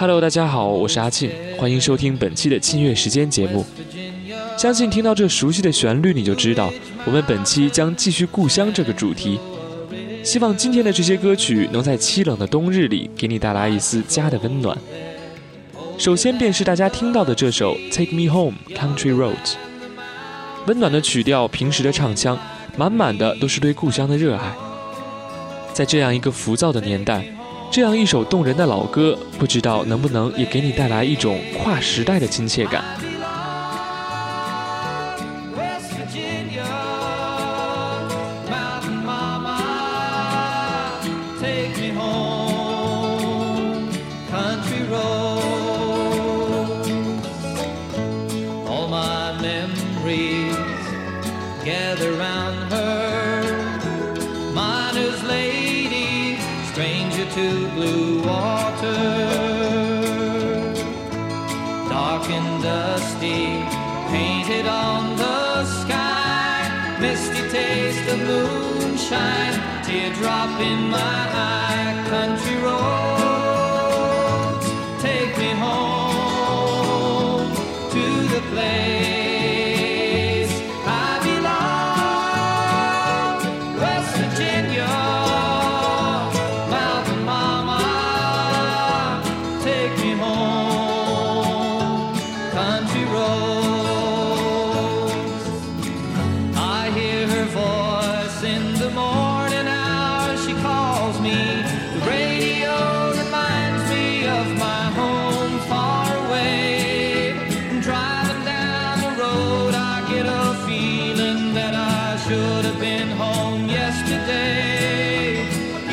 Hello，大家好，我是阿庆，欢迎收听本期的庆月时间节目。相信听到这熟悉的旋律，你就知道我们本期将继续故乡这个主题。希望今天的这些歌曲能在凄冷的冬日里给你带来一丝家的温暖。首先便是大家听到的这首《Take Me Home, Country Roads》，温暖的曲调，平实的唱腔，满满的都是对故乡的热爱。在这样一个浮躁的年代，这样一首动人的老歌，不知道能不能也给你带来一种跨时代的亲切感。To blue water. Dark and dusty, painted on the sky, misty taste of moonshine, teardrop in my eye, country.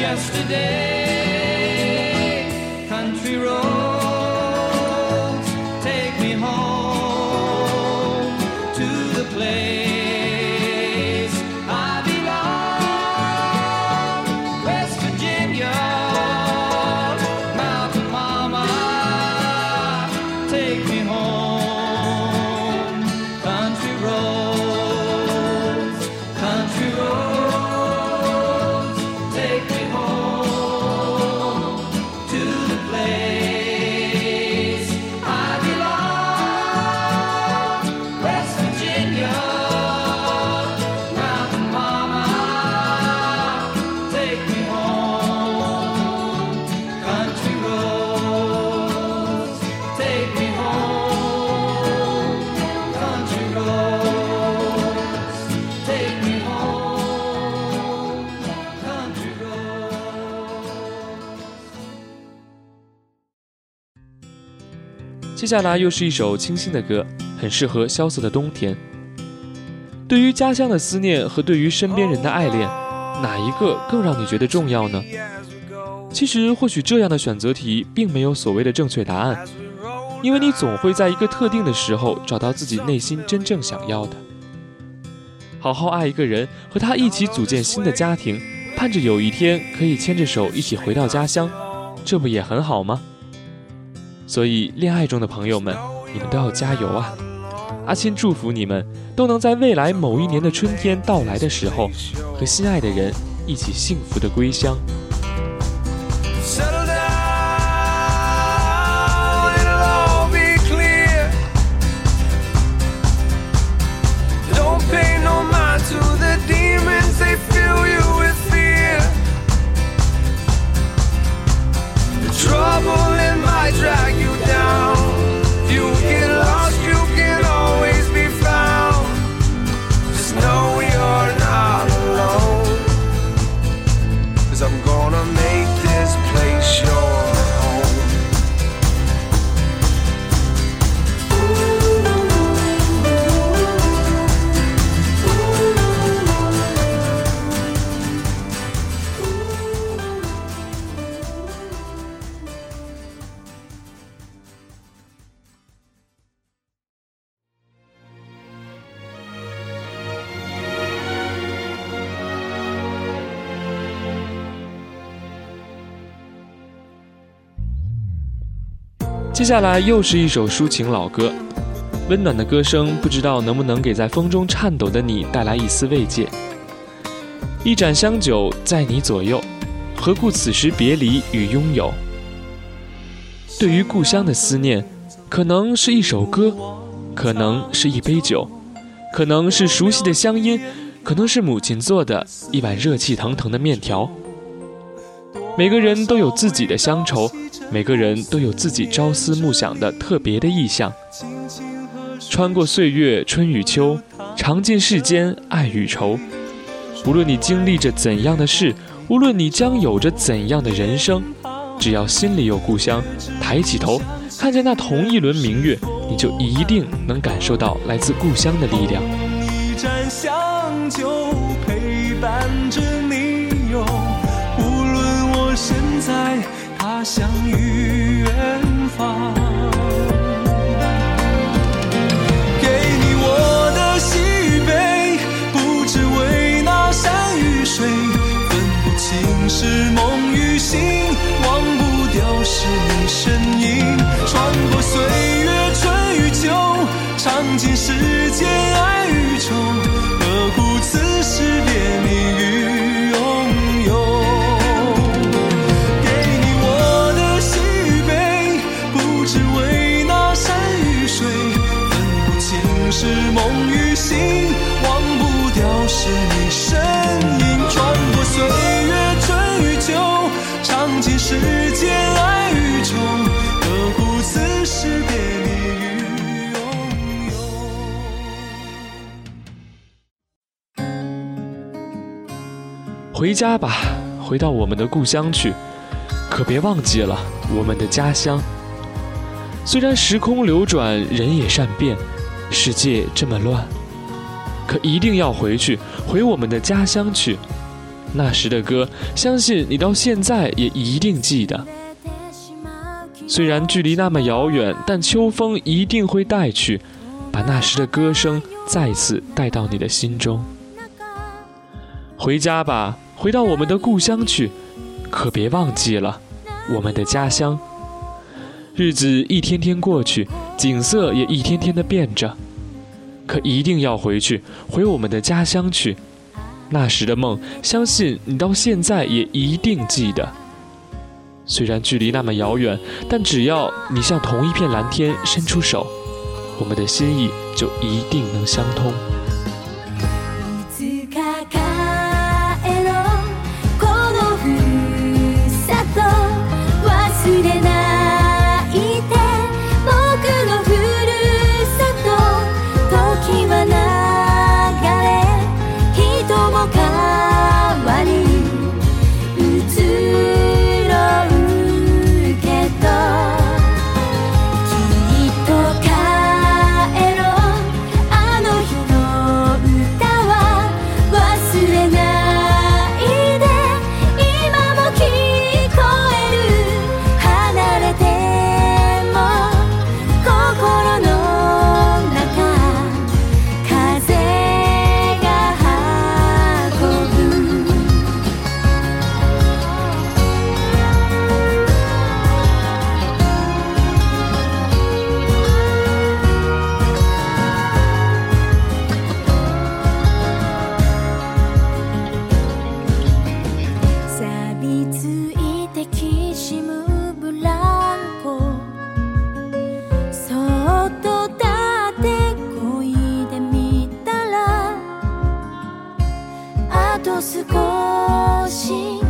yesterday. 接下来又是一首清新的歌，很适合萧瑟的冬天。对于家乡的思念和对于身边人的爱恋，哪一个更让你觉得重要呢？其实，或许这样的选择题并没有所谓的正确答案，因为你总会在一个特定的时候找到自己内心真正想要的。好好爱一个人，和他一起组建新的家庭，盼着有一天可以牵着手一起回到家乡，这不也很好吗？所以，恋爱中的朋友们，你们都要加油啊！阿亲祝福你们都能在未来某一年的春天到来的时候，和心爱的人一起幸福的归乡。接下来又是一首抒情老歌，温暖的歌声，不知道能不能给在风中颤抖的你带来一丝慰藉。一盏香酒在你左右，何故此时别离与拥有？对于故乡的思念，可能是一首歌，可能是一杯酒，可能是熟悉的乡音，可能是母亲做的一碗热气腾腾的面条。每个人都有自己的乡愁，每个人都有自己朝思暮想的特别的意象。穿过岁月春与秋，尝尽世间爱与愁。无论你经历着怎样的事，无论你将有着怎样的人生，只要心里有故乡，抬起头看见那同一轮明月，你就一定能感受到来自故乡的力量。一盏香酒陪伴着你哟，无论我身在他乡与远方。回家吧，回到我们的故乡去，可别忘记了我们的家乡。虽然时空流转，人也善变，世界这么乱，可一定要回去，回我们的家乡去。那时的歌，相信你到现在也一定记得。虽然距离那么遥远，但秋风一定会带去，把那时的歌声再次带到你的心中。回家吧，回到我们的故乡去，可别忘记了我们的家乡。日子一天天过去，景色也一天天的变着，可一定要回去，回我们的家乡去。那时的梦，相信你到现在也一定记得。虽然距离那么遥远，但只要你向同一片蓝天伸出手，我们的心意就一定能相通。少し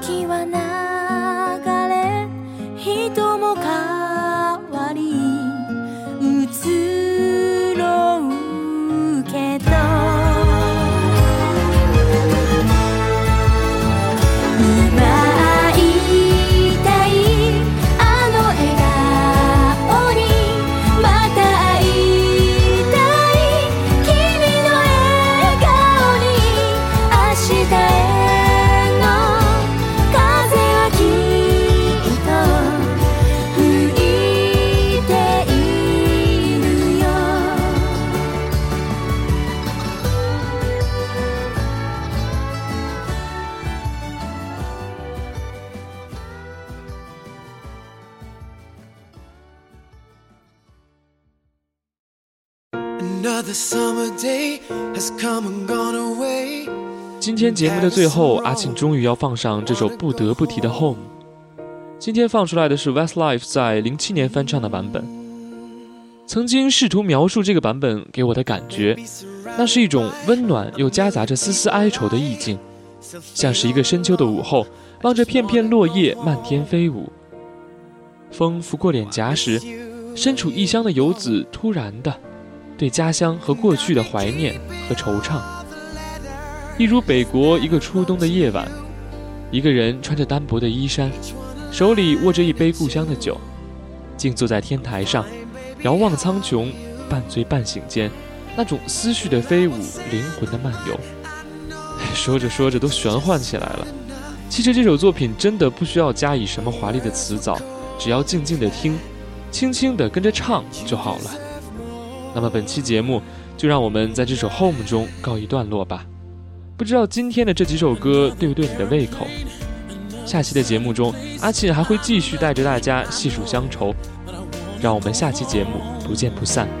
時は今天节目的最后，阿庆终于要放上这首不得不提的《Home》。今天放出来的是 Westlife 在零七年翻唱的版本。曾经试图描述这个版本给我的感觉，那是一种温暖又夹杂着丝丝哀愁的意境，像是一个深秋的午后，望着片片落叶漫天飞舞。风拂过脸颊时，身处异乡的游子突然的对家乡和过去的怀念和惆怅。一如北国一个初冬的夜晚，一个人穿着单薄的衣衫，手里握着一杯故乡的酒，静坐在天台上，遥望苍穹，半醉半醒间，那种思绪的飞舞，灵魂的漫游。说着说着都玄幻起来了。其实这首作品真的不需要加以什么华丽的词藻，只要静静的听，轻轻的跟着唱就好了。那么本期节目就让我们在这首《Home》中告一段落吧。不知道今天的这几首歌对不对你的胃口？下期的节目中，阿沁还会继续带着大家细数乡愁，让我们下期节目不见不散。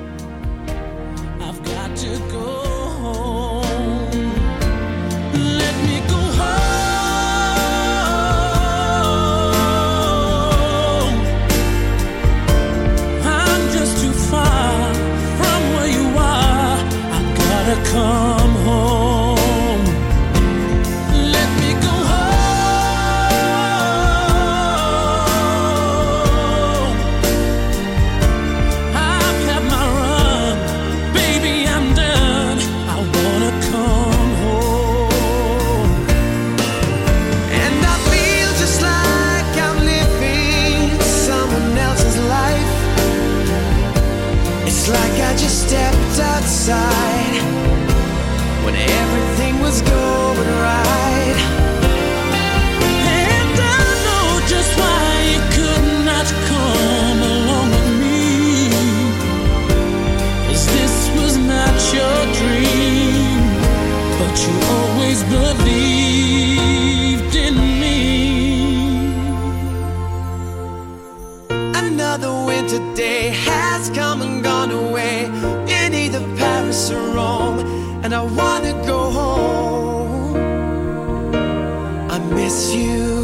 Miss you